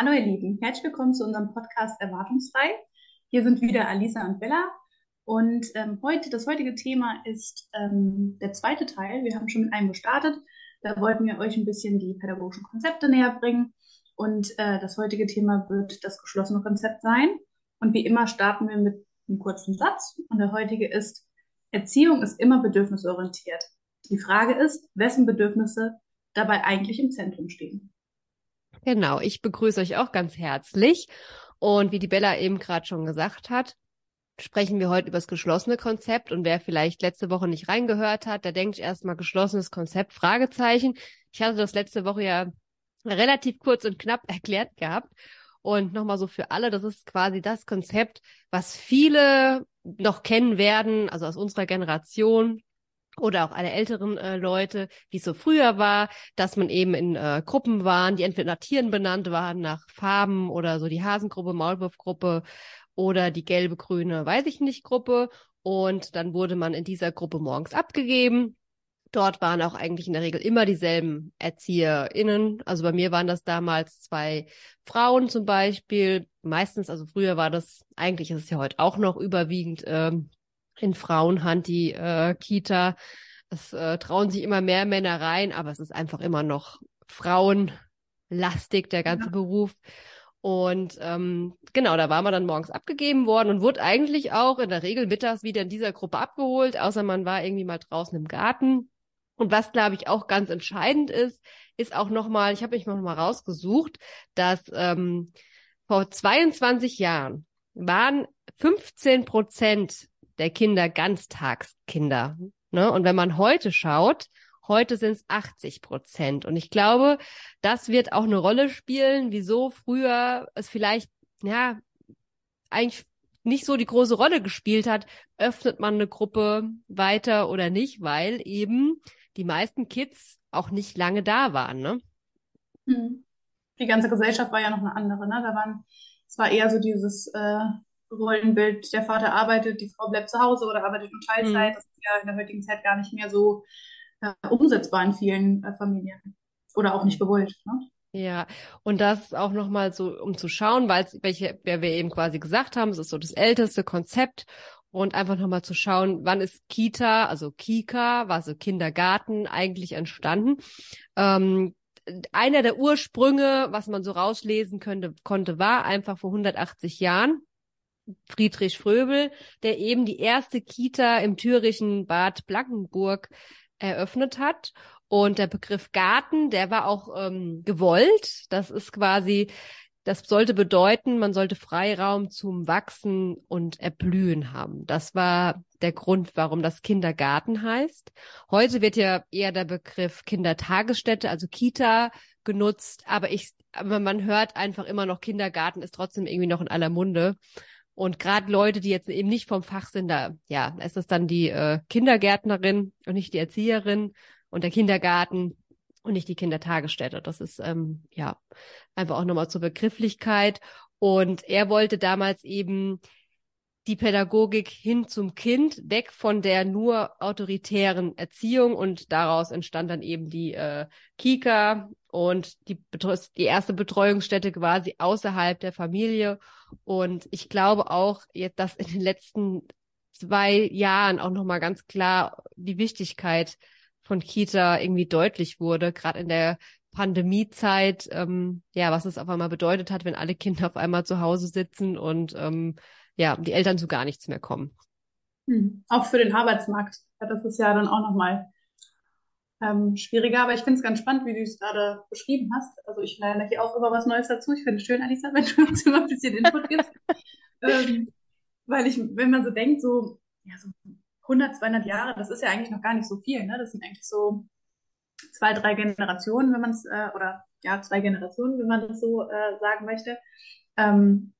Hallo ihr Lieben, herzlich willkommen zu unserem Podcast Erwartungsfrei. Hier sind wieder Alisa und Bella und ähm, heute das heutige Thema ist ähm, der zweite Teil. Wir haben schon mit einem gestartet. Da wollten wir euch ein bisschen die pädagogischen Konzepte näher bringen und äh, das heutige Thema wird das geschlossene Konzept sein. Und wie immer starten wir mit einem kurzen Satz und der heutige ist Erziehung ist immer bedürfnisorientiert. Die Frage ist, wessen Bedürfnisse dabei eigentlich im Zentrum stehen. Genau, ich begrüße euch auch ganz herzlich. Und wie die Bella eben gerade schon gesagt hat, sprechen wir heute über das geschlossene Konzept. Und wer vielleicht letzte Woche nicht reingehört hat, der denkt erstmal geschlossenes Konzept, Fragezeichen. Ich hatte das letzte Woche ja relativ kurz und knapp erklärt gehabt. Und nochmal so für alle, das ist quasi das Konzept, was viele noch kennen werden, also aus unserer Generation, oder auch alle älteren äh, Leute, wie es so früher war, dass man eben in äh, Gruppen waren, die entweder nach Tieren benannt waren, nach Farben oder so die Hasengruppe, Maulwurfgruppe oder die gelbe, grüne, weiß ich nicht Gruppe. Und dann wurde man in dieser Gruppe morgens abgegeben. Dort waren auch eigentlich in der Regel immer dieselben ErzieherInnen. Also bei mir waren das damals zwei Frauen zum Beispiel. Meistens, also früher war das, eigentlich ist es ja heute auch noch überwiegend ähm, in Frauenhand, die äh, Kita. Es äh, trauen sich immer mehr Männer rein, aber es ist einfach immer noch frauenlastig, der ganze ja. Beruf. Und ähm, genau, da war man dann morgens abgegeben worden und wurde eigentlich auch in der Regel mittags wieder in dieser Gruppe abgeholt, außer man war irgendwie mal draußen im Garten. Und was, glaube ich, auch ganz entscheidend ist, ist auch nochmal, ich habe mich noch mal rausgesucht, dass ähm, vor 22 Jahren waren 15 Prozent der Kinder Ganztagskinder. Ne? Und wenn man heute schaut, heute sind es 80 Prozent. Und ich glaube, das wird auch eine Rolle spielen, wieso früher es vielleicht, ja, eigentlich nicht so die große Rolle gespielt hat, öffnet man eine Gruppe weiter oder nicht, weil eben die meisten Kids auch nicht lange da waren, ne? Hm. Die ganze Gesellschaft war ja noch eine andere, ne? Da waren, es war eher so dieses äh, Rollenbild, der Vater arbeitet, die Frau bleibt zu Hause oder arbeitet nur Teilzeit. Mhm. Das ist ja in der heutigen Zeit gar nicht mehr so äh, umsetzbar in vielen äh, Familien. Oder auch nicht gewollt. Ne? Ja, und das auch nochmal so, um zu schauen, weil welche, wer wir eben quasi gesagt haben, es ist so das älteste Konzept und einfach nochmal zu schauen, wann ist Kita, also Kika, also Kindergarten eigentlich entstanden. Ähm, einer der Ursprünge, was man so rauslesen könnte, konnte, war einfach vor 180 Jahren Friedrich Fröbel, der eben die erste Kita im thürischen Bad Blankenburg eröffnet hat. Und der Begriff Garten, der war auch ähm, gewollt. Das ist quasi, das sollte bedeuten, man sollte Freiraum zum Wachsen und Erblühen haben. Das war der Grund, warum das Kindergarten heißt. Heute wird ja eher der Begriff Kindertagesstätte, also Kita genutzt, aber ich, aber man hört einfach immer noch Kindergarten ist trotzdem irgendwie noch in aller Munde. Und gerade Leute, die jetzt eben nicht vom Fach sind, da ja, ist es dann die äh, Kindergärtnerin und nicht die Erzieherin und der Kindergarten und nicht die Kindertagesstätte. Das ist ähm, ja einfach auch nochmal zur Begrifflichkeit. Und er wollte damals eben die Pädagogik hin zum Kind, weg von der nur autoritären Erziehung. Und daraus entstand dann eben die äh, Kika. Und die, die erste Betreuungsstätte quasi außerhalb der Familie. Und ich glaube auch, dass in den letzten zwei Jahren auch nochmal ganz klar die Wichtigkeit von Kita irgendwie deutlich wurde, gerade in der Pandemiezeit, ähm, ja, was es auf einmal bedeutet hat, wenn alle Kinder auf einmal zu Hause sitzen und ähm, ja, die Eltern zu gar nichts mehr kommen. Hm. Auch für den Arbeitsmarkt. Das ist ja dann auch nochmal ähm, schwieriger, aber ich finde es ganz spannend, wie du es gerade beschrieben hast. Also ich lerne hier auch immer was Neues dazu. Ich finde es schön, Alisa, wenn du uns immer ein bisschen Input gibst. ähm, weil ich, wenn man so denkt, so, ja, so 100, 200 Jahre, das ist ja eigentlich noch gar nicht so viel, ne? Das sind eigentlich so zwei, drei Generationen, wenn man es, äh, oder ja, zwei Generationen, wenn man das so äh, sagen möchte. Ähm,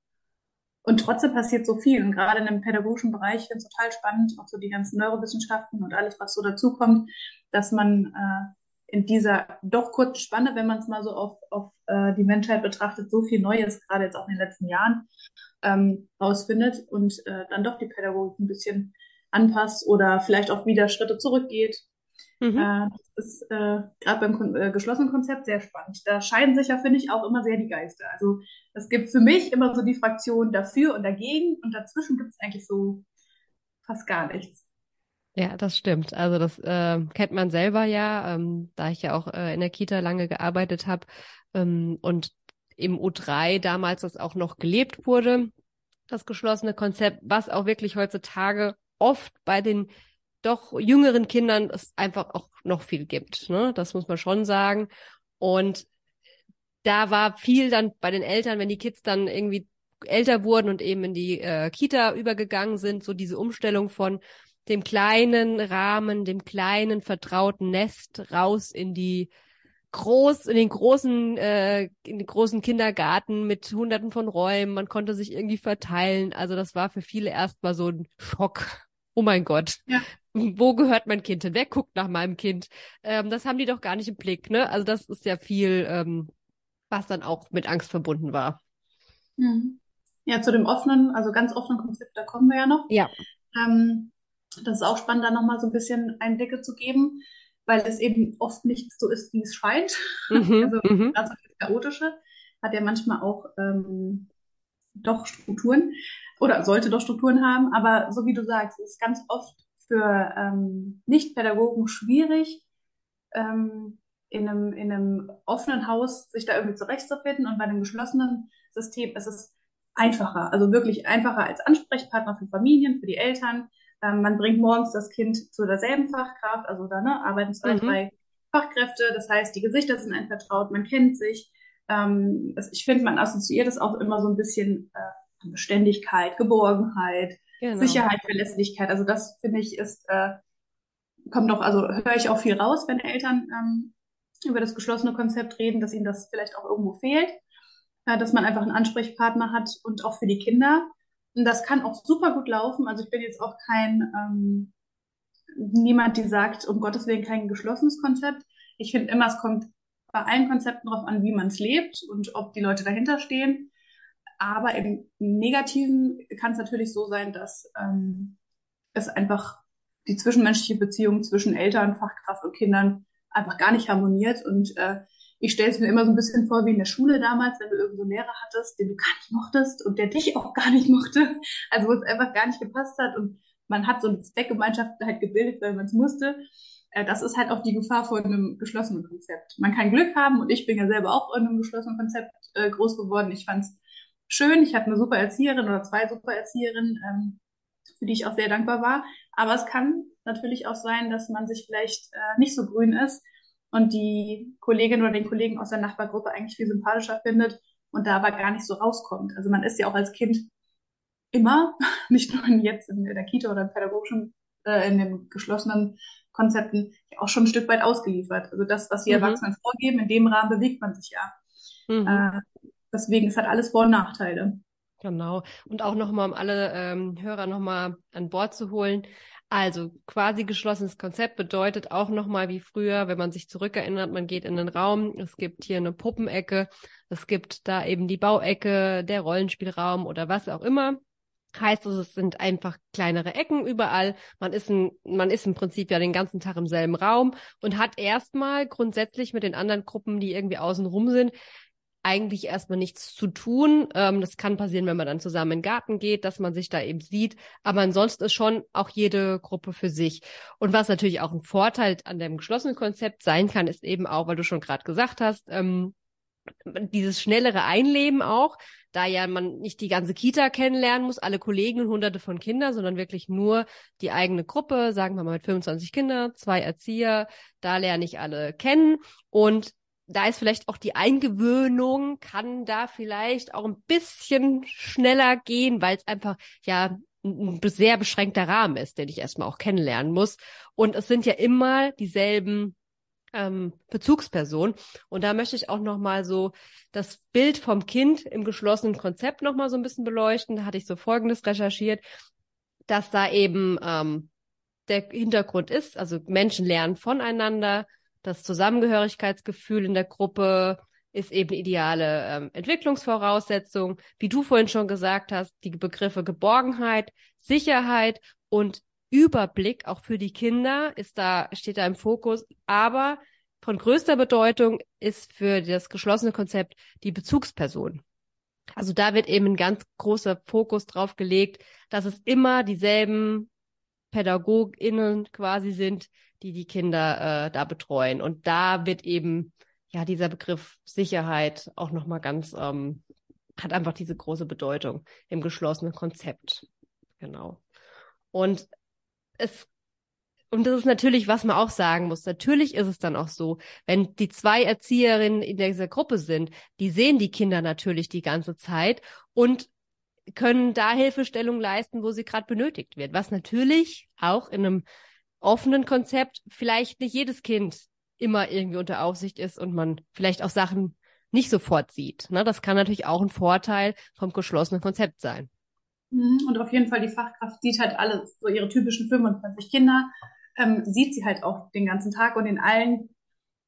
und trotzdem passiert so viel. Und gerade in dem pädagogischen Bereich finde ich es total spannend, auch so die ganzen Neurowissenschaften und alles, was so dazukommt, dass man äh, in dieser doch kurzen Spanne, wenn man es mal so auf, auf äh, die Menschheit betrachtet, so viel Neues, gerade jetzt auch in den letzten Jahren, ähm, rausfindet und äh, dann doch die Pädagogik ein bisschen anpasst oder vielleicht auch wieder Schritte zurückgeht. Mhm. Äh, das ist äh, gerade beim Kon äh, geschlossenen Konzept sehr spannend. Da scheiden sich ja, finde ich, auch immer sehr die Geister. Also es gibt für mich immer so die Fraktion dafür und dagegen und dazwischen gibt es eigentlich so fast gar nichts. Ja, das stimmt. Also das äh, kennt man selber ja, ähm, da ich ja auch äh, in der Kita lange gearbeitet habe ähm, und im U3 damals das auch noch gelebt wurde, das geschlossene Konzept, was auch wirklich heutzutage oft bei den doch jüngeren Kindern es einfach auch noch viel gibt. Ne? Das muss man schon sagen. Und da war viel dann bei den Eltern, wenn die Kids dann irgendwie älter wurden und eben in die äh, Kita übergegangen sind, so diese Umstellung von dem kleinen Rahmen, dem kleinen vertrauten Nest raus in die groß, in den großen, äh, in den großen Kindergarten mit hunderten von Räumen. Man konnte sich irgendwie verteilen. Also das war für viele erstmal so ein Schock. Oh mein Gott. Ja. Wo gehört mein Kind hin? Wer guckt nach meinem Kind? Ähm, das haben die doch gar nicht im Blick, ne? Also das ist ja viel, ähm, was dann auch mit Angst verbunden war. Mhm. Ja, zu dem offenen, also ganz offenen Konzept, da kommen wir ja noch. Ja. Ähm, das ist auch spannend, da nochmal so ein bisschen Einblicke zu geben weil es eben oft nicht so ist, wie es scheint. Mhm, also mhm. das Chaotische hat ja manchmal auch ähm, doch Strukturen oder sollte doch Strukturen haben, aber so wie du sagst, ist ganz oft für ähm, Nicht-Pädagogen schwierig, ähm, in, einem, in einem offenen Haus sich da irgendwie zurechtzufinden und bei einem geschlossenen System ist es einfacher, also wirklich einfacher als Ansprechpartner für Familien, für die Eltern, ähm, man bringt morgens das Kind zu derselben Fachkraft, also da ne, arbeiten zwei, mhm. drei Fachkräfte. Das heißt, die Gesichter sind ein vertraut, man kennt sich. Ähm, das, ich finde, man assoziiert es auch immer so ein bisschen äh, Beständigkeit, Geborgenheit, genau. Sicherheit, Verlässlichkeit. Also das finde ich ist äh, kommt doch, also höre ich auch viel raus, wenn Eltern ähm, über das geschlossene Konzept reden, dass ihnen das vielleicht auch irgendwo fehlt, äh, dass man einfach einen Ansprechpartner hat und auch für die Kinder und das kann auch super gut laufen. Also ich bin jetzt auch kein ähm, niemand, die sagt, um Gottes Willen kein geschlossenes Konzept. Ich finde immer, es kommt bei allen Konzepten darauf an, wie man es lebt und ob die Leute dahinter stehen. Aber im Negativen kann es natürlich so sein, dass ähm, es einfach die zwischenmenschliche Beziehung zwischen Eltern, Fachkraft und Kindern einfach gar nicht harmoniert und äh, ich stelle es mir immer so ein bisschen vor wie in der Schule damals, wenn du irgendwo einen Lehrer hattest, den du gar nicht mochtest und der dich auch gar nicht mochte. Also wo es einfach gar nicht gepasst hat und man hat so eine Zweckgemeinschaft halt gebildet, weil man es musste. Äh, das ist halt auch die Gefahr von einem geschlossenen Konzept. Man kann Glück haben und ich bin ja selber auch in einem geschlossenen Konzept äh, groß geworden. Ich fand es schön. Ich hatte eine super Erzieherin oder zwei super Erzieherinnen, ähm, für die ich auch sehr dankbar war. Aber es kann natürlich auch sein, dass man sich vielleicht äh, nicht so grün ist und die Kollegin oder den Kollegen aus der Nachbargruppe eigentlich viel sympathischer findet und da aber gar nicht so rauskommt. Also man ist ja auch als Kind immer, nicht nur jetzt in der Kita oder im pädagogischen, äh, in den geschlossenen Konzepten, auch schon ein Stück weit ausgeliefert. Also das, was die mhm. Erwachsenen vorgeben, in dem Rahmen bewegt man sich ja. Mhm. Äh, deswegen, es hat alles Vor- und Nachteile. Genau. Und auch nochmal, um alle ähm, Hörer nochmal an Bord zu holen. Also quasi geschlossenes Konzept bedeutet auch nochmal wie früher, wenn man sich zurückerinnert, man geht in den Raum, es gibt hier eine Puppenecke, es gibt da eben die Bauecke, der Rollenspielraum oder was auch immer. Heißt also, es sind einfach kleinere Ecken überall. Man ist, ein, man ist im Prinzip ja den ganzen Tag im selben Raum und hat erstmal grundsätzlich mit den anderen Gruppen, die irgendwie außen rum sind, eigentlich erstmal nichts zu tun. Ähm, das kann passieren, wenn man dann zusammen in den Garten geht, dass man sich da eben sieht. Aber ansonsten ist schon auch jede Gruppe für sich. Und was natürlich auch ein Vorteil an dem geschlossenen Konzept sein kann, ist eben auch, weil du schon gerade gesagt hast, ähm, dieses schnellere Einleben auch, da ja man nicht die ganze Kita kennenlernen muss, alle Kollegen und hunderte von Kindern, sondern wirklich nur die eigene Gruppe, sagen wir mal mit 25 Kindern, zwei Erzieher, da lerne ich alle kennen und da ist vielleicht auch die Eingewöhnung, kann da vielleicht auch ein bisschen schneller gehen, weil es einfach ja ein sehr beschränkter Rahmen ist, den ich erstmal auch kennenlernen muss. Und es sind ja immer dieselben ähm, Bezugspersonen. Und da möchte ich auch nochmal so das Bild vom Kind im geschlossenen Konzept nochmal so ein bisschen beleuchten. Da hatte ich so Folgendes recherchiert, dass da eben ähm, der Hintergrund ist, also Menschen lernen voneinander, das Zusammengehörigkeitsgefühl in der Gruppe ist eben ideale ähm, Entwicklungsvoraussetzung. Wie du vorhin schon gesagt hast, die Begriffe Geborgenheit, Sicherheit und Überblick auch für die Kinder ist da, steht da im Fokus. Aber von größter Bedeutung ist für das geschlossene Konzept die Bezugsperson. Also da wird eben ein ganz großer Fokus drauf gelegt, dass es immer dieselben PädagogInnen quasi sind, die die Kinder äh, da betreuen. Und da wird eben ja dieser Begriff Sicherheit auch nochmal ganz, ähm, hat einfach diese große Bedeutung im geschlossenen Konzept. Genau. Und es und das ist natürlich, was man auch sagen muss. Natürlich ist es dann auch so, wenn die zwei Erzieherinnen in dieser Gruppe sind, die sehen die Kinder natürlich die ganze Zeit und können da Hilfestellung leisten, wo sie gerade benötigt wird. Was natürlich auch in einem offenen Konzept vielleicht nicht jedes Kind immer irgendwie unter Aufsicht ist und man vielleicht auch Sachen nicht sofort sieht. Ne? Das kann natürlich auch ein Vorteil vom geschlossenen Konzept sein. Mhm. Und auf jeden Fall, die Fachkraft sieht halt alles, so ihre typischen 25 Kinder, ähm, sieht sie halt auch den ganzen Tag und in allen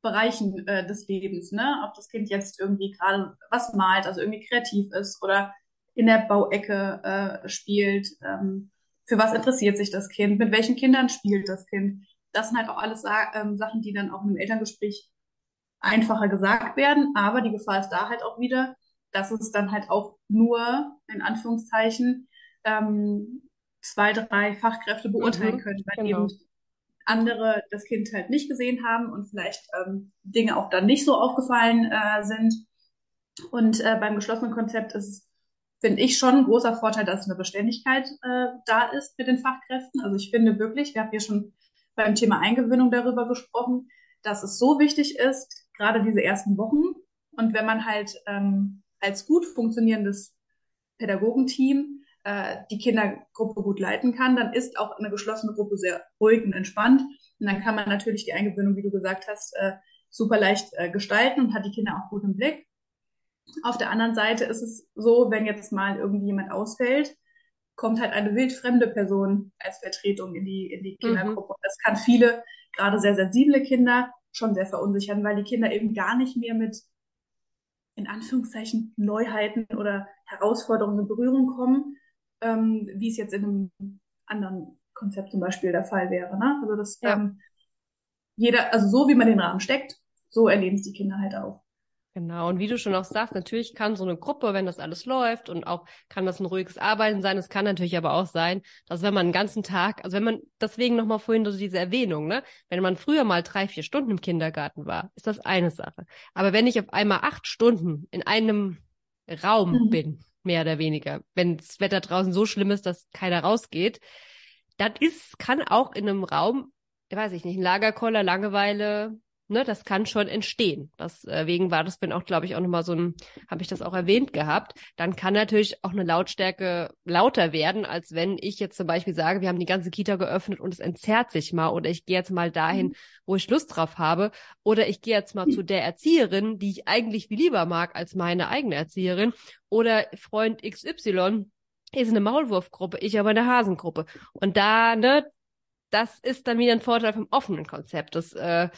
Bereichen äh, des Lebens, ne? Ob das Kind jetzt irgendwie gerade was malt, also irgendwie kreativ ist oder in der Bauecke äh, spielt, ähm, für was interessiert sich das Kind, mit welchen Kindern spielt das Kind. Das sind halt auch alles ähm, Sachen, die dann auch im Elterngespräch einfacher gesagt werden, aber die Gefahr ist da halt auch wieder, dass es dann halt auch nur, in Anführungszeichen, ähm, zwei, drei Fachkräfte beurteilen mhm, können, weil genau. eben andere das Kind halt nicht gesehen haben und vielleicht ähm, Dinge auch dann nicht so aufgefallen äh, sind. Und äh, beim geschlossenen Konzept ist es, finde ich, schon ein großer Vorteil, dass eine Beständigkeit äh, da ist mit den Fachkräften. Also ich finde wirklich, wir haben hier schon beim Thema Eingewöhnung darüber gesprochen, dass es so wichtig ist, gerade diese ersten Wochen. Und wenn man halt ähm, als gut funktionierendes Pädagogenteam äh, die Kindergruppe gut leiten kann, dann ist auch eine geschlossene Gruppe sehr ruhig und entspannt. Und dann kann man natürlich die Eingewöhnung, wie du gesagt hast, äh, super leicht äh, gestalten und hat die Kinder auch gut im Blick. Auf der anderen Seite ist es so, wenn jetzt mal irgendwie jemand ausfällt, kommt halt eine wildfremde Person als Vertretung in die, in die. Kindergruppe. Mhm. Das kann viele, gerade sehr sensible Kinder, schon sehr verunsichern, weil die Kinder eben gar nicht mehr mit in Anführungszeichen Neuheiten oder Herausforderungen in Berührung kommen, ähm, wie es jetzt in einem anderen Konzept zum Beispiel der Fall wäre. Ne? Also das ja. ähm, jeder, also so wie man den Rahmen steckt, so erleben es die Kinder halt auch. Genau, und wie du schon auch sagst, natürlich kann so eine Gruppe, wenn das alles läuft und auch kann das ein ruhiges Arbeiten sein, es kann natürlich aber auch sein, dass wenn man einen ganzen Tag, also wenn man, deswegen nochmal vorhin so diese Erwähnung, ne, wenn man früher mal drei, vier Stunden im Kindergarten war, ist das eine Sache. Aber wenn ich auf einmal acht Stunden in einem Raum mhm. bin, mehr oder weniger, wenn das Wetter draußen so schlimm ist, dass keiner rausgeht, das ist, kann auch in einem Raum, weiß ich nicht, ein Lagerkoller, Langeweile, ne, das kann schon entstehen. Deswegen äh, war das bin auch, glaube ich, auch nochmal so ein, habe ich das auch erwähnt gehabt. Dann kann natürlich auch eine Lautstärke lauter werden, als wenn ich jetzt zum Beispiel sage, wir haben die ganze Kita geöffnet und es entzerrt sich mal oder ich gehe jetzt mal dahin, mhm. wo ich Lust drauf habe oder ich gehe jetzt mal mhm. zu der Erzieherin, die ich eigentlich viel lieber mag als meine eigene Erzieherin oder Freund XY ist eine Maulwurfgruppe, ich aber eine Hasengruppe. Und da, ne, das ist dann wieder ein Vorteil vom offenen Konzept. Das äh,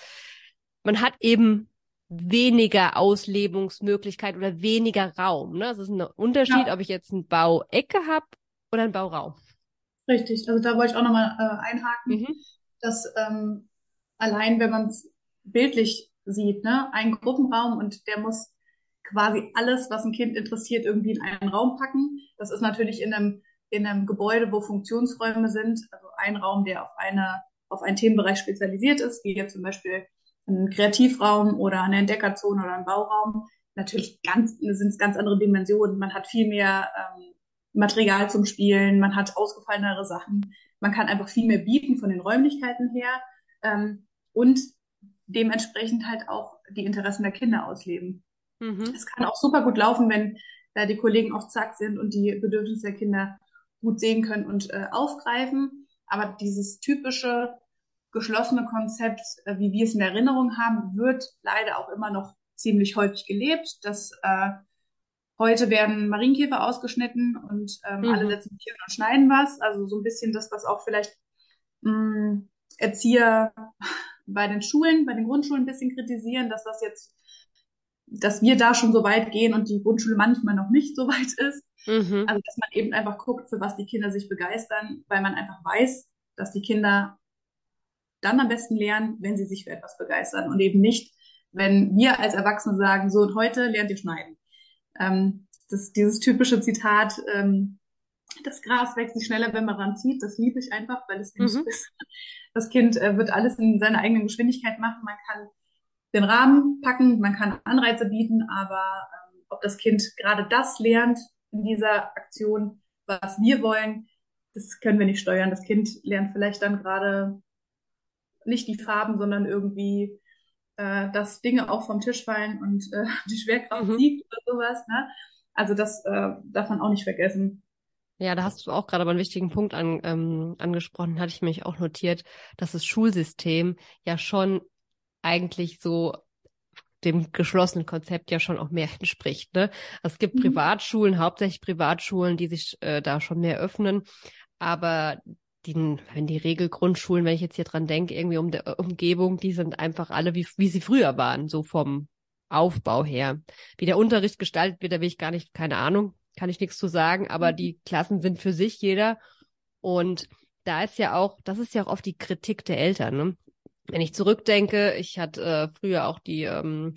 man hat eben weniger Auslebungsmöglichkeit oder weniger Raum. Ne? Das ist ein Unterschied, ja. ob ich jetzt eine Bauecke habe oder einen Bauraum. Richtig, also da wollte ich auch nochmal äh, einhaken, mhm. dass ähm, allein, wenn man es bildlich sieht, ne, ein Gruppenraum und der muss quasi alles, was ein Kind interessiert, irgendwie in einen Raum packen. Das ist natürlich in einem, in einem Gebäude, wo Funktionsräume sind, also ein Raum, der auf eine, auf einen Themenbereich spezialisiert ist, wie jetzt zum Beispiel ein Kreativraum oder eine Entdeckerzone oder ein Bauraum. Natürlich ganz, sind es ganz andere Dimensionen. Man hat viel mehr ähm, Material zum Spielen, man hat ausgefallenere Sachen, man kann einfach viel mehr bieten von den Räumlichkeiten her ähm, und dementsprechend halt auch die Interessen der Kinder ausleben. Mhm. Es kann auch super gut laufen, wenn da die Kollegen auf Zack sind und die Bedürfnisse der Kinder gut sehen können und äh, aufgreifen. Aber dieses typische geschlossene Konzept, äh, wie wir es in Erinnerung haben, wird leider auch immer noch ziemlich häufig gelebt. Das äh, heute werden Marienkäfer ausgeschnitten und ähm, mhm. alle setzen Tiere und schneiden was. Also so ein bisschen das, was auch vielleicht mh, mm, Erzieher bei den Schulen, bei den Grundschulen ein bisschen kritisieren, dass das jetzt, dass wir da schon so weit gehen und die Grundschule manchmal noch nicht so weit ist. Mhm. Also dass man eben einfach guckt, für was die Kinder sich begeistern, weil man einfach weiß, dass die Kinder dann am besten lernen, wenn sie sich für etwas begeistern und eben nicht, wenn wir als Erwachsene sagen, so und heute lernt ihr schneiden. Ähm, das, dieses typische Zitat, ähm, das Gras wächst nicht schneller, wenn man ranzieht, das liebe ich einfach, weil es nicht mhm. ist. Das Kind äh, wird alles in seiner eigenen Geschwindigkeit machen. Man kann den Rahmen packen, man kann Anreize bieten, aber ähm, ob das Kind gerade das lernt in dieser Aktion, was wir wollen, das können wir nicht steuern. Das Kind lernt vielleicht dann gerade nicht die Farben, sondern irgendwie, äh, dass Dinge auch vom Tisch fallen und äh, die Schwerkraft mhm. siegt oder sowas. Ne? Also das äh, darf man auch nicht vergessen. Ja, da hast du auch gerade aber einen wichtigen Punkt an, ähm, angesprochen, hatte ich mich auch notiert, dass das Schulsystem ja schon eigentlich so dem geschlossenen Konzept ja schon auch mehr entspricht. Ne? Es gibt mhm. Privatschulen, hauptsächlich Privatschulen, die sich äh, da schon mehr öffnen, aber die, wenn die Regelgrundschulen, wenn ich jetzt hier dran denke, irgendwie um der Umgebung, die sind einfach alle wie, wie sie früher waren, so vom Aufbau her. Wie der Unterricht gestaltet wird, da will ich gar nicht, keine Ahnung, kann ich nichts zu sagen, aber mhm. die Klassen sind für sich jeder. Und da ist ja auch, das ist ja auch oft die Kritik der Eltern. Ne? Wenn ich zurückdenke, ich hatte äh, früher auch die ähm,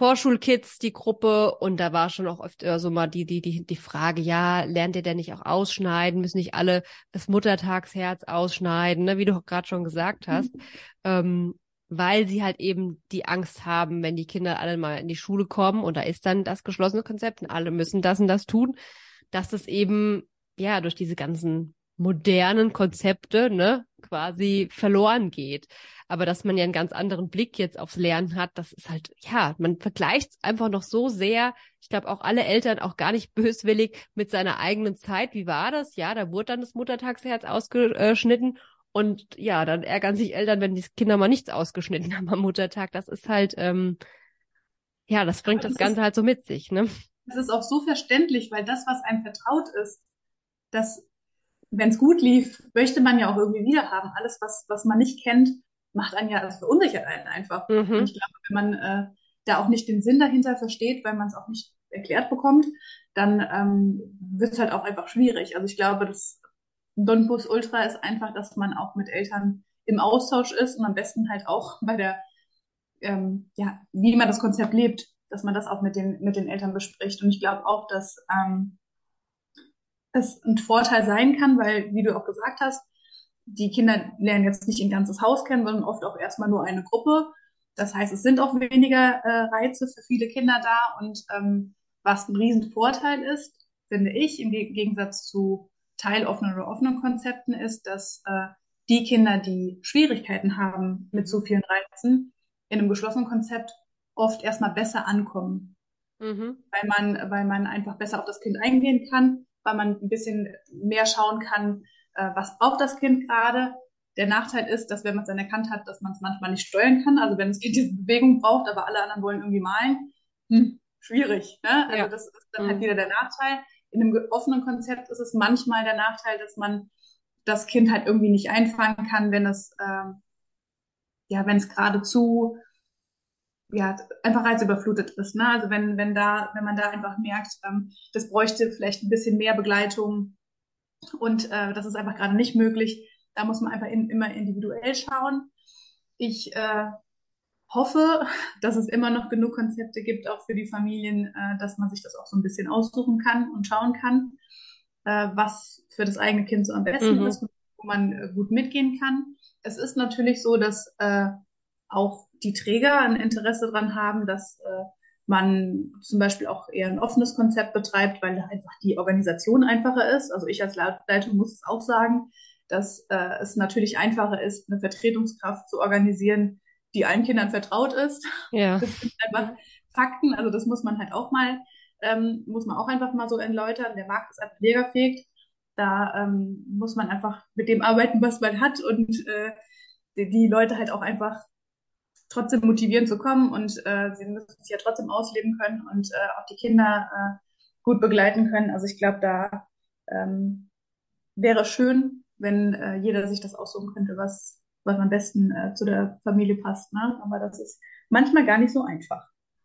Vorschulkids, die Gruppe, und da war schon auch oft äh, so mal die, die, die, die Frage, ja, lernt ihr denn nicht auch ausschneiden? Müssen nicht alle das Muttertagsherz ausschneiden, ne? wie du gerade schon gesagt hast. Mhm. Ähm, weil sie halt eben die Angst haben, wenn die Kinder alle mal in die Schule kommen und da ist dann das geschlossene Konzept und alle müssen das und das tun, dass das eben ja durch diese ganzen modernen Konzepte ne quasi verloren geht. Aber dass man ja einen ganz anderen Blick jetzt aufs Lernen hat, das ist halt, ja, man vergleicht einfach noch so sehr. Ich glaube auch alle Eltern auch gar nicht böswillig mit seiner eigenen Zeit. Wie war das? Ja, da wurde dann das Muttertagsherz ausgeschnitten und ja, dann ärgern sich Eltern, wenn die Kinder mal nichts ausgeschnitten haben am Muttertag. Das ist halt, ähm, ja, das bringt das, das, Ganze ist, halt so mit sich, ne? Das ist auch so verständlich, weil das, was einem vertraut ist, das, wenn es gut lief, möchte man ja auch irgendwie wieder haben. Alles, was, was man nicht kennt, macht einen ja, das verunsichert einen einfach. Mhm. Und ich glaube, wenn man äh, da auch nicht den Sinn dahinter versteht, weil man es auch nicht erklärt bekommt, dann ähm, wird es halt auch einfach schwierig. Also ich glaube, das Nonplus Ultra ist einfach, dass man auch mit Eltern im Austausch ist und am besten halt auch bei der, ähm, ja, wie man das Konzept lebt, dass man das auch mit den, mit den Eltern bespricht. Und ich glaube auch, dass ähm, es ein Vorteil sein kann, weil, wie du auch gesagt hast, die Kinder lernen jetzt nicht ein ganzes Haus kennen, sondern oft auch erstmal nur eine Gruppe. Das heißt, es sind auch weniger äh, Reize für viele Kinder da und ähm, was ein Riesenvorteil ist, finde ich, im Gegensatz zu teiloffenen oder offenen Konzepten ist, dass äh, die Kinder, die Schwierigkeiten haben mit so vielen Reizen, in einem geschlossenen Konzept oft erstmal besser ankommen. Mhm. Weil man, weil man einfach besser auf das Kind eingehen kann, weil man ein bisschen mehr schauen kann, äh, was braucht das Kind gerade. Der Nachteil ist, dass wenn man es dann erkannt hat, dass man es manchmal nicht steuern kann. Also wenn das Kind diese Bewegung braucht, aber alle anderen wollen irgendwie malen, hm, schwierig. Ne? Also ja. das ist dann halt mhm. wieder der Nachteil in einem offenen Konzept ist es manchmal der Nachteil, dass man das Kind halt irgendwie nicht einfangen kann, wenn es äh, ja, wenn es geradezu ja einfach reizüberflutet ist. Ne? Also wenn wenn da wenn man da einfach merkt, ähm, das bräuchte vielleicht ein bisschen mehr Begleitung und äh, das ist einfach gerade nicht möglich. Da muss man einfach in, immer individuell schauen. Ich äh, hoffe, dass es immer noch genug Konzepte gibt, auch für die Familien, äh, dass man sich das auch so ein bisschen aussuchen kann und schauen kann, äh, was für das eigene Kind so am besten mhm. ist, wo man äh, gut mitgehen kann. Es ist natürlich so, dass äh, auch die Träger ein Interesse daran haben, dass äh, man zum Beispiel auch eher ein offenes Konzept betreibt, weil einfach die Organisation einfacher ist. Also ich als Leitung muss es auch sagen, dass äh, es natürlich einfacher ist, eine Vertretungskraft zu organisieren, die allen Kindern vertraut ist. Ja. Das sind einfach Fakten, also das muss man halt auch mal, ähm, muss man auch einfach mal so erläutern. Der Markt ist einfach leergefegt. Da ähm, muss man einfach mit dem arbeiten, was man hat und äh, die, die Leute halt auch einfach trotzdem motivieren zu kommen und äh, sie müssen sich ja trotzdem ausleben können und äh, auch die Kinder äh, gut begleiten können. Also ich glaube, da ähm, wäre schön, wenn äh, jeder sich das aussuchen könnte, was was am besten äh, zu der Familie passt. Ne? Aber das ist manchmal gar nicht so einfach.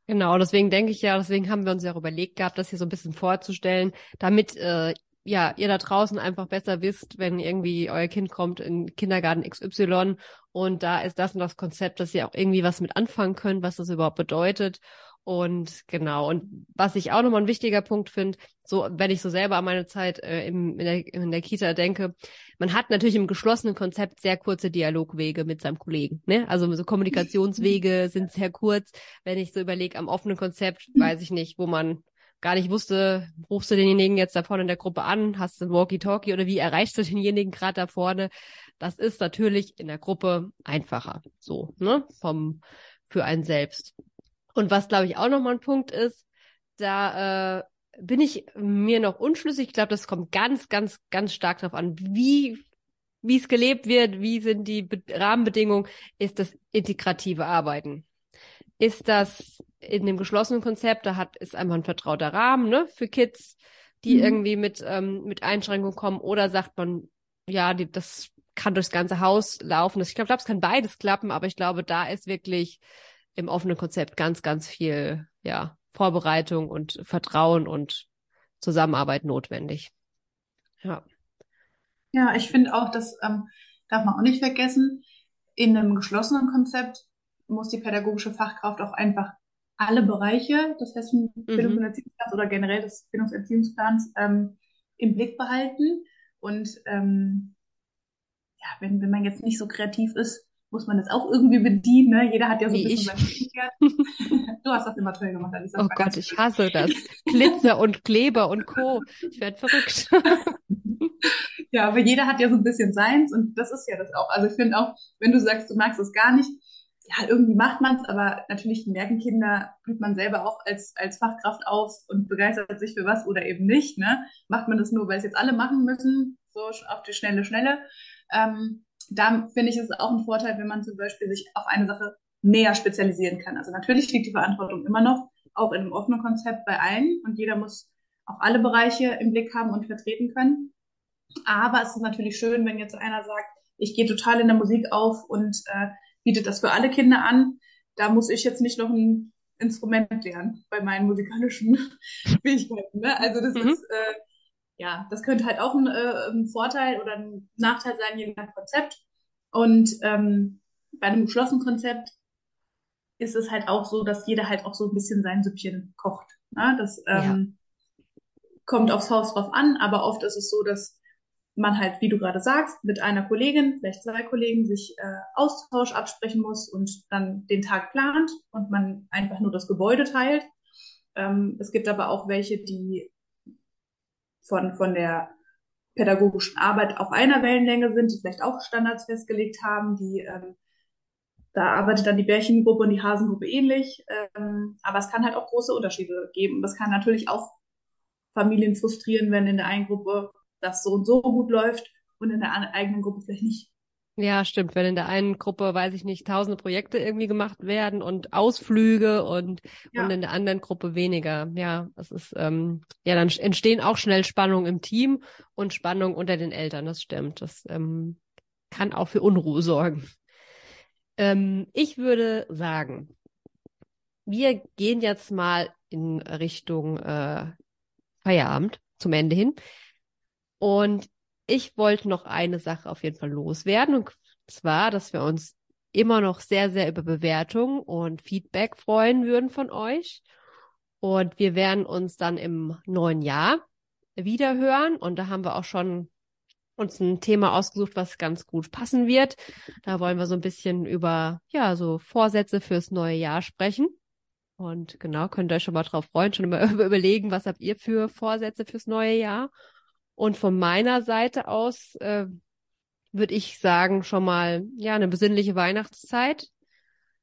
Genau, deswegen denke ich ja, deswegen haben wir uns ja auch überlegt gehabt, das hier so ein bisschen vorzustellen, damit äh, ja, ihr da draußen einfach besser wisst, wenn irgendwie euer Kind kommt in Kindergarten XY und da ist das und das Konzept, dass ihr auch irgendwie was mit anfangen könnt, was das überhaupt bedeutet. Und genau, und was ich auch nochmal ein wichtiger Punkt finde, so wenn ich so selber an meine Zeit äh, im, in, der, in der Kita denke, man hat natürlich im geschlossenen Konzept sehr kurze Dialogwege mit seinem Kollegen. Ne? Also so Kommunikationswege sind sehr kurz. Wenn ich so überlege, am offenen Konzept, weiß ich nicht, wo man gar nicht wusste, rufst du denjenigen jetzt da vorne in der Gruppe an, hast du Walkie-Talkie oder wie erreichst du denjenigen gerade da vorne? Das ist natürlich in der Gruppe einfacher, so, ne, vom, für einen selbst. Und was, glaube ich, auch nochmal ein Punkt ist, da äh, bin ich mir noch unschlüssig. Ich glaube, das kommt ganz, ganz, ganz stark darauf an, wie wie es gelebt wird, wie sind die Be Rahmenbedingungen, ist das integrative Arbeiten. Ist das in dem geschlossenen Konzept, da hat, ist einfach ein vertrauter Rahmen, ne, für Kids, die mhm. irgendwie mit, ähm, mit Einschränkungen kommen, oder sagt man, ja, die, das kann durchs ganze Haus laufen. Ich glaube, es kann beides klappen, aber ich glaube, da ist wirklich im offenen Konzept ganz, ganz viel, ja, Vorbereitung und Vertrauen und Zusammenarbeit notwendig. Ja. Ja, ich finde auch, das ähm, darf man auch nicht vergessen, in einem geschlossenen Konzept muss die pädagogische Fachkraft auch einfach alle Bereiche des festen mhm. Bildungs- und Erziehungsplans oder generell des Bildungserziehungsplans ähm, im Blick behalten. Und ähm, ja, wenn, wenn man jetzt nicht so kreativ ist, muss man das auch irgendwie bedienen. Ne? Jeder hat ja so ein Wie bisschen ich. sein Du hast das immer toll gemacht. Alisa. Oh Gott, ich hasse das. Glitzer und Kleber und Co. Ich werde verrückt. ja, aber jeder hat ja so ein bisschen seins und das ist ja das auch. Also ich finde auch, wenn du sagst, du magst es gar nicht, ja, irgendwie macht man es, aber natürlich merken Kinder, blüht man selber auch als, als Fachkraft auf und begeistert sich für was oder eben nicht. Ne? Macht man das nur, weil es jetzt alle machen müssen, so auf die schnelle, schnelle. Ähm, da finde ich es auch ein Vorteil, wenn man zum Beispiel sich auf eine Sache mehr spezialisieren kann. Also natürlich liegt die Verantwortung immer noch auch in einem offenen Konzept bei allen und jeder muss auch alle Bereiche im Blick haben und vertreten können. Aber es ist natürlich schön, wenn jetzt einer sagt, ich gehe total in der Musik auf und äh, bietet das für alle Kinder an. Da muss ich jetzt nicht noch ein Instrument lernen bei meinen musikalischen Fähigkeiten. Ne? Also das mhm. ist äh, ja, das könnte halt auch ein, äh, ein Vorteil oder ein Nachteil sein, je nach Konzept. Und ähm, bei einem geschlossenen Konzept ist es halt auch so, dass jeder halt auch so ein bisschen sein Süppchen kocht. Ne? Das ähm, ja. kommt aufs Haus drauf an, aber oft ist es so, dass man halt, wie du gerade sagst, mit einer Kollegin, vielleicht zwei Kollegen, sich äh, Austausch absprechen muss und dann den Tag plant und man einfach nur das Gebäude teilt. Ähm, es gibt aber auch welche, die von, von der pädagogischen Arbeit auf einer Wellenlänge sind, die vielleicht auch Standards festgelegt haben, die ähm, da arbeitet dann die Bärchengruppe und die Hasengruppe ähnlich. Ähm, aber es kann halt auch große Unterschiede geben. Das kann natürlich auch Familien frustrieren, wenn in der einen Gruppe das so und so gut läuft und in der eigenen Gruppe vielleicht nicht. Ja, stimmt. Wenn in der einen Gruppe, weiß ich nicht, tausende Projekte irgendwie gemacht werden und Ausflüge und, ja. und in der anderen Gruppe weniger. Ja, das ist, ähm, ja, dann entstehen auch schnell Spannungen im Team und Spannungen unter den Eltern. Das stimmt. Das ähm, kann auch für Unruhe sorgen. Ähm, ich würde sagen, wir gehen jetzt mal in Richtung äh, Feierabend zum Ende hin. Und ich wollte noch eine Sache auf jeden Fall loswerden. Und zwar, dass wir uns immer noch sehr, sehr über Bewertung und Feedback freuen würden von euch. Und wir werden uns dann im neuen Jahr wieder hören. Und da haben wir auch schon uns ein Thema ausgesucht, was ganz gut passen wird. Da wollen wir so ein bisschen über, ja, so Vorsätze fürs neue Jahr sprechen. Und genau, könnt ihr euch schon mal drauf freuen, schon immer überlegen, was habt ihr für Vorsätze fürs neue Jahr? Und von meiner Seite aus äh, würde ich sagen, schon mal, ja, eine besinnliche Weihnachtszeit.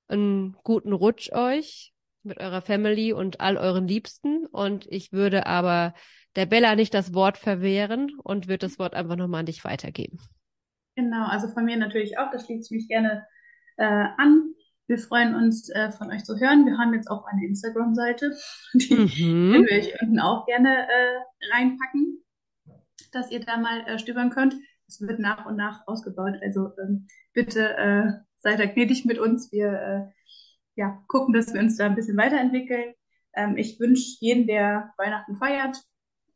Einen guten Rutsch euch mit eurer Family und all euren Liebsten. Und ich würde aber der Bella nicht das Wort verwehren und würde das Wort einfach nochmal an dich weitergeben. Genau, also von mir natürlich auch, das schließt mich gerne äh, an. Wir freuen uns, äh, von euch zu hören. Wir haben jetzt auch eine Instagram-Seite, die mhm. würde ich unten auch gerne äh, reinpacken dass ihr da mal äh, stöbern könnt. Es wird nach und nach ausgebaut. Also ähm, bitte äh, seid da gnädig mit uns. Wir äh, ja, gucken, dass wir uns da ein bisschen weiterentwickeln. Ähm, ich wünsche jedem, der Weihnachten feiert,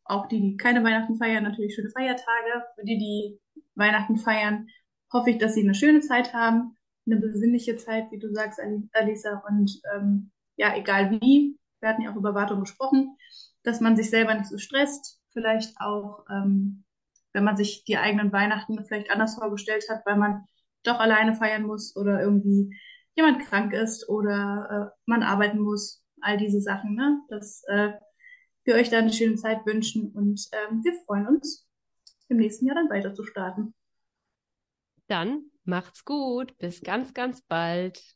auch die, die keine Weihnachten feiern, natürlich schöne Feiertage. Für die, die Weihnachten feiern, hoffe ich, dass sie eine schöne Zeit haben, eine besinnliche Zeit, wie du sagst, Alisa. Und ähm, ja, egal wie, wir hatten ja auch über Wartung gesprochen, dass man sich selber nicht so stresst, vielleicht auch, ähm, wenn man sich die eigenen Weihnachten vielleicht anders vorgestellt hat, weil man doch alleine feiern muss oder irgendwie jemand krank ist oder äh, man arbeiten muss, all diese Sachen, ne? Dass äh, wir euch da eine schöne Zeit wünschen und ähm, wir freuen uns, im nächsten Jahr dann weiter zu starten. Dann macht's gut. Bis ganz, ganz bald.